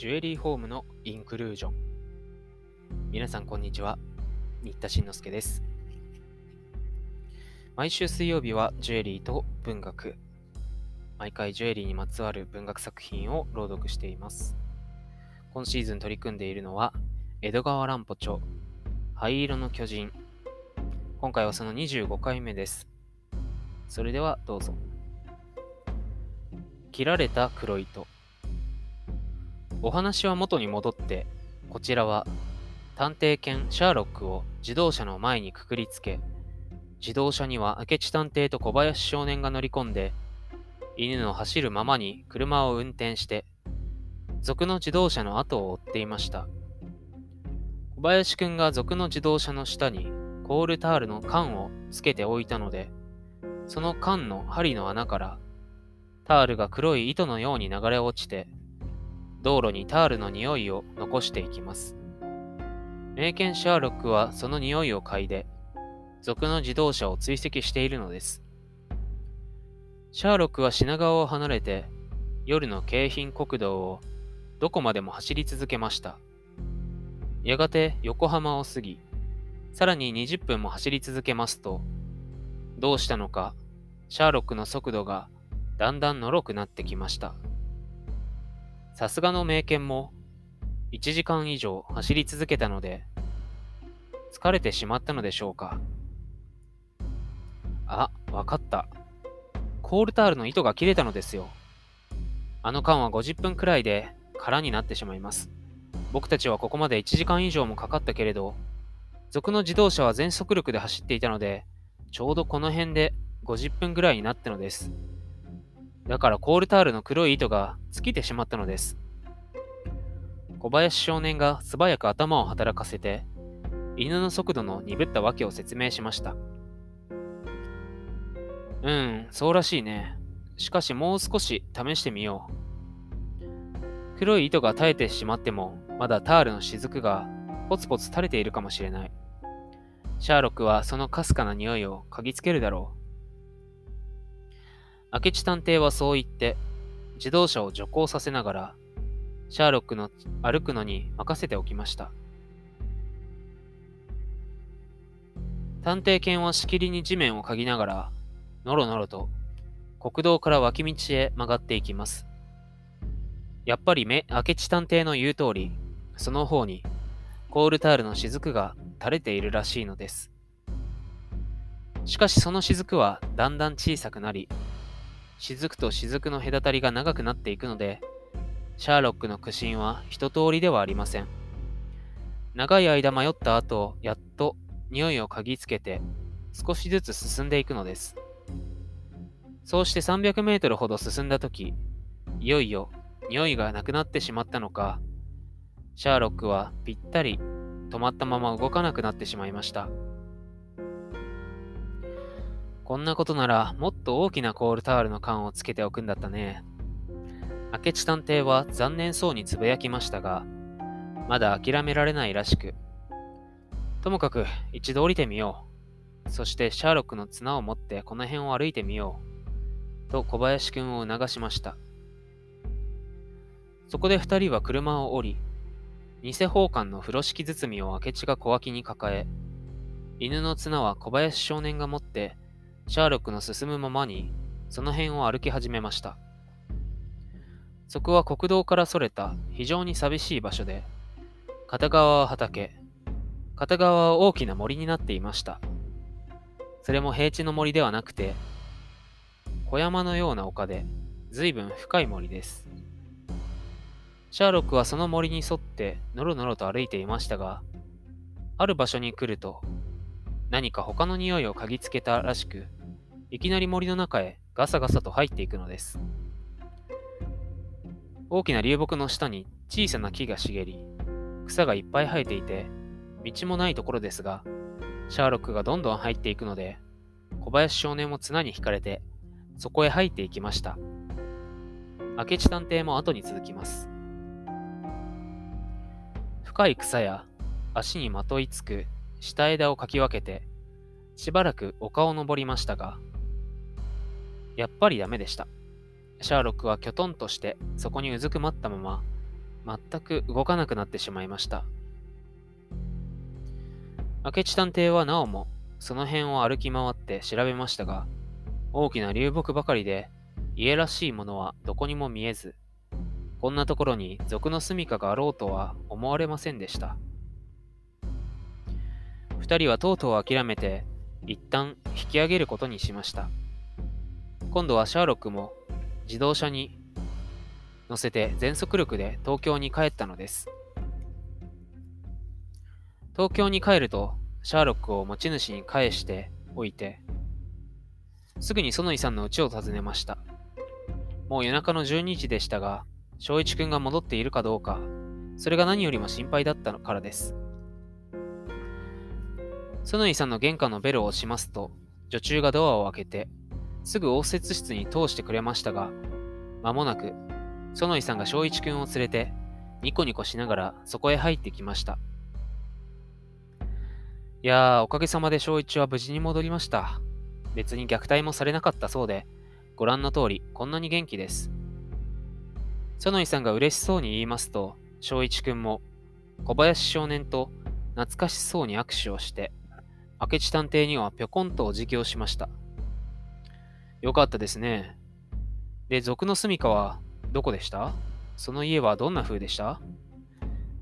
ジュエリーホームのインクルージョン。皆さんこんにちは。新田慎之介です。毎週水曜日はジュエリーと文学。毎回ジュエリーにまつわる文学作品を朗読しています。今シーズン取り組んでいるのは江戸川乱歩著灰色の巨人。今回はその25回目です。それではどうぞ。切られた黒糸。お話は元に戻って、こちらは探偵犬シャーロックを自動車の前にくくりつけ、自動車には明智探偵と小林少年が乗り込んで、犬の走るままに車を運転して、族の自動車の後を追っていました。小林くんが族の自動車の下にコールタールの缶をつけておいたので、その缶の針の穴からタールが黒い糸のように流れ落ちて道路にタールの匂いを残していきます。名犬シャーロックはその匂いを嗅いで、族の自動車を追跡しているのです。シャーロックは品川を離れて、夜の京浜国道をどこまでも走り続けました。やがて横浜を過ぎ、さらに20分も走り続けますと、どうしたのか、シャーロックの速度がだんだんのろくなってきました。さすがの名犬も1時間以上走り続けたので疲れてしまったのでしょうかあ、わかった。コールタールの糸が切れたのですよ。あの缶は50分くらいで空になってしまいます。僕たちはここまで1時間以上もかかったけれど、族の自動車は全速力で走っていたので、ちょうどこの辺で50分ぐらいになったのです。だからコールタールの黒い糸が尽きてしまったのです。小林少年が素早く頭を働かせて、犬の速度の鈍った訳を説明しました。うん、そうらしいね。しかしもう少し試してみよう。黒い糸が耐えてしまっても、まだタールの雫がポツポツ垂れているかもしれない。シャーロックはそのかすかな匂いを嗅ぎつけるだろう。明智探偵はそう言って、自動車を徐行させながら、シャーロックの歩くのに任せておきました。探偵犬はしきりに地面を嗅ぎながら、のろのろと国道から脇道へ曲がっていきます。やっぱり目明智探偵の言う通り、その方にコールタールの雫が垂れているらしいのです。しかしその雫はだんだん小さくなり、雫と雫の隔たりが長くなっていくので、シャーロックの苦心は一通りではありません。長い間迷った後、やっと匂いを嗅ぎつけて、少しずつ進んでいくのです。そうして300メートルほど進んだ時、いよいよ匂いがなくなってしまったのか、シャーロックはぴったり止まったまま動かなくなってしまいました。こんなことならもっと大きなコールタールの缶をつけておくんだったね。明智探偵は残念そうにつぶやきましたが、まだ諦められないらしく、ともかく一度降りてみよう。そしてシャーロックの綱を持ってこの辺を歩いてみよう。と小林くんを促しました。そこで二人は車を降り、偽宝冠の風呂敷包みを明智が小脇に抱え、犬の綱は小林少年が持ってシャーロックの進むままに、その辺を歩き始めました。そこは国道からそれた非常に寂しい場所で、片側は畑、片側は大きな森になっていました。それも平地の森ではなくて、小山のような丘で、随分深い森です。シャーロックはその森に沿ってのろのろと歩いていましたが、ある場所に来ると、何か他の匂いを嗅ぎつけたらしく、いきなり森の中へガサガサと入っていくのです。大きな流木の下に小さな木が茂り、草がいっぱい生えていて、道もないところですが、シャーロックがどんどん入っていくので、小林少年も綱に引かれて、そこへ入っていきました。明智探偵も後に続きます。深い草や足にまといつく下枝をかき分けて、しばらく丘を登りましたが、やっぱりダメでした。シャーロックはきょとんとしてそこにうずくまったまま、全く動かなくなってしまいました。明智探偵はなおもその辺を歩き回って調べましたが、大きな流木ばかりで家らしいものはどこにも見えず、こんなところに賊の住処があろうとは思われませんでした。二人はとうとう諦めて、一旦引き上げることにしました。今度はシャーロックも自動車に乗せて全速力で東京に帰ったのです。東京に帰ると、シャーロックを持ち主に返しておいて、すぐに園井さんの家を訪ねました。もう夜中の12時でしたが、正一くんが戻っているかどうか、それが何よりも心配だったからです。園井さんの玄関のベルを押しますと、女中がドアを開けて、すぐ応接室に通してくれましたが、間もなく園井さんが正一くんを連れて、ニコニコしながらそこへ入ってきました。いやー、おかげさまで正一は無事に戻りました。別に虐待もされなかったそうで、ご覧の通り、こんなに元気です。園井さんが嬉しそうに言いますと、正一くんも、小林少年と懐かしそうに握手をして、明智探偵にはぴょこんとお辞儀をしました。よかったですね。で、賊の住処はどこでした？その家はどんな風でした？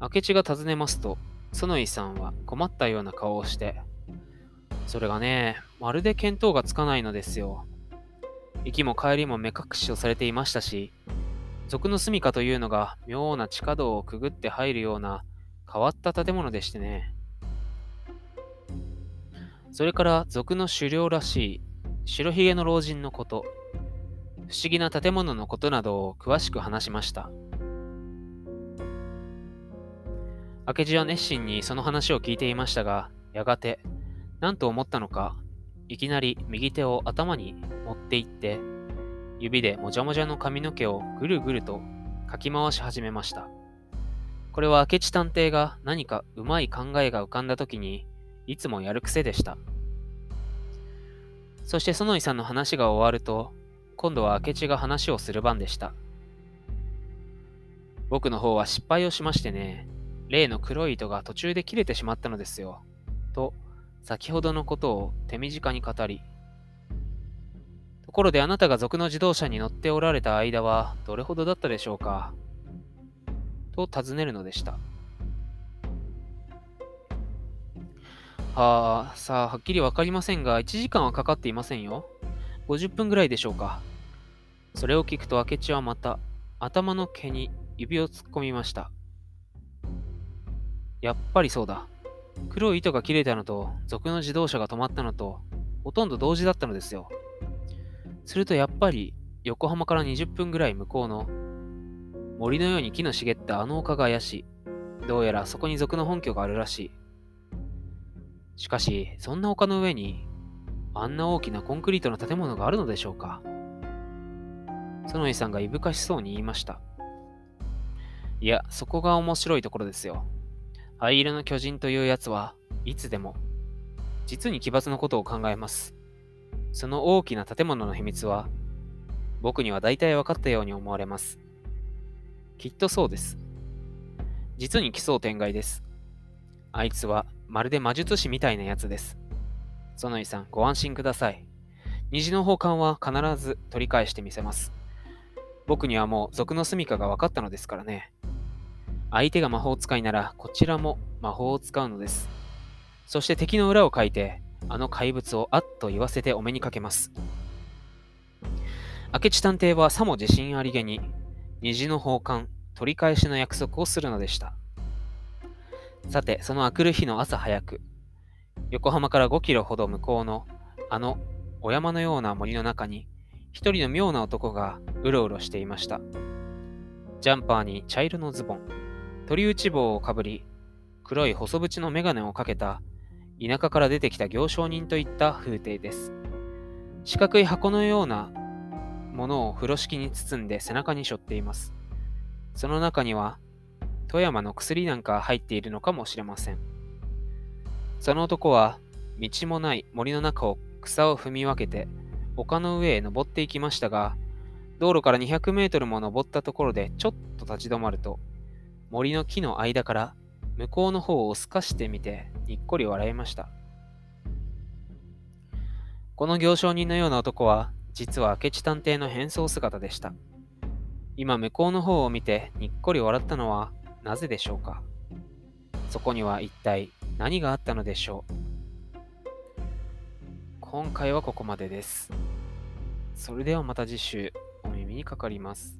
明智が尋ねますと、園井さんは困ったような顔をして、それがね、まるで見当がつかないのですよ。行きも帰りも目隠しをされていましたし、賊の住処というのが妙な地下道をくぐって入るような変わった建物でしてね。それから賊の狩猟らしい白ひげの老人のこと、不思議な建物のことなどを詳しく話しました。明智は熱心にその話を聞いていましたが、やがて、何と思ったのか、いきなり右手を頭に持っていって、指でもじゃもじゃの髪の毛をぐるぐるとかき回し始めました。これは明智探偵が何かうまい考えが浮かんだ時にいつもやる癖でした。そして園井さんの話が終わると、今度は明智が話をする番でした。僕の方は失敗をしましてね、例の黒い糸が途中で切れてしまったのですよ。と、先ほどのことを手短に語り、ところであなたが族の自動車に乗っておられた間はどれほどだったでしょうかと尋ねるのでした。はあ、さあ、はっきりわかりませんが、1時間はかかっていませんよ。50分ぐらいでしょうか。それを聞くと明智はまた頭の毛に指を突っ込みました。やっぱりそうだ。黒い糸が切れたのと賊の自動車が止まったのとほとんど同時だったのですよ。するとやっぱり横浜から20分ぐらい向こうの森のように木の茂ったあの丘が怪しい。どうやらそこに賊の本拠があるらしい。しかし、そんな丘の上にあんな大きなコンクリートの建物があるのでしょうか？園井さんがいぶかしそうに言いました。いや、そこが面白いところですよ。灰色の巨人というやつはいつでも、実に奇抜なことを考えます。その大きな建物の秘密は、僕には大体分かったように思われます。きっとそうです。実に奇想天外です。あいつはまるで魔術師みたいなやつです。園井さん、ご安心ください。虹の宝冠は必ず取り返してみせます。僕にはもう賊の住処が分かったのですからね。相手が魔法使いならこちらも魔法を使うのです。そして敵の裏を書いて、あの怪物をあっと言わせてお目にかけます。明智探偵はさも自信ありげに、虹の宝冠、取り返しの約束をするのでした。さて、その明くる日の朝早く、横浜から5キロほど向こうの、あのお山のような森の中に、一人の妙な男がうろうろしていました。ジャンパーに茶色のズボン、鳥打ち棒をかぶり、黒い細縁の眼鏡をかけた、田舎から出てきた行商人といった風景です。四角い箱のようなものを風呂敷に包んで背中に背負っています。その中には、富山の薬なんか入っているのかもしれません。その男は、道もない森の中を草を踏み分けて、丘の上へ登っていきましたが、道路から200メートルも登ったところでちょっと立ち止まると、森の木の間から向こうの方を透かしてみてにっこり笑いました。この行商人のような男は実は明智探偵の変装姿でした。今向こうの方を見てにっこり笑ったのはなぜでしょうか？そこには一体何があったのでしょう？今回はここまでです。それではまた次週お耳にかかります。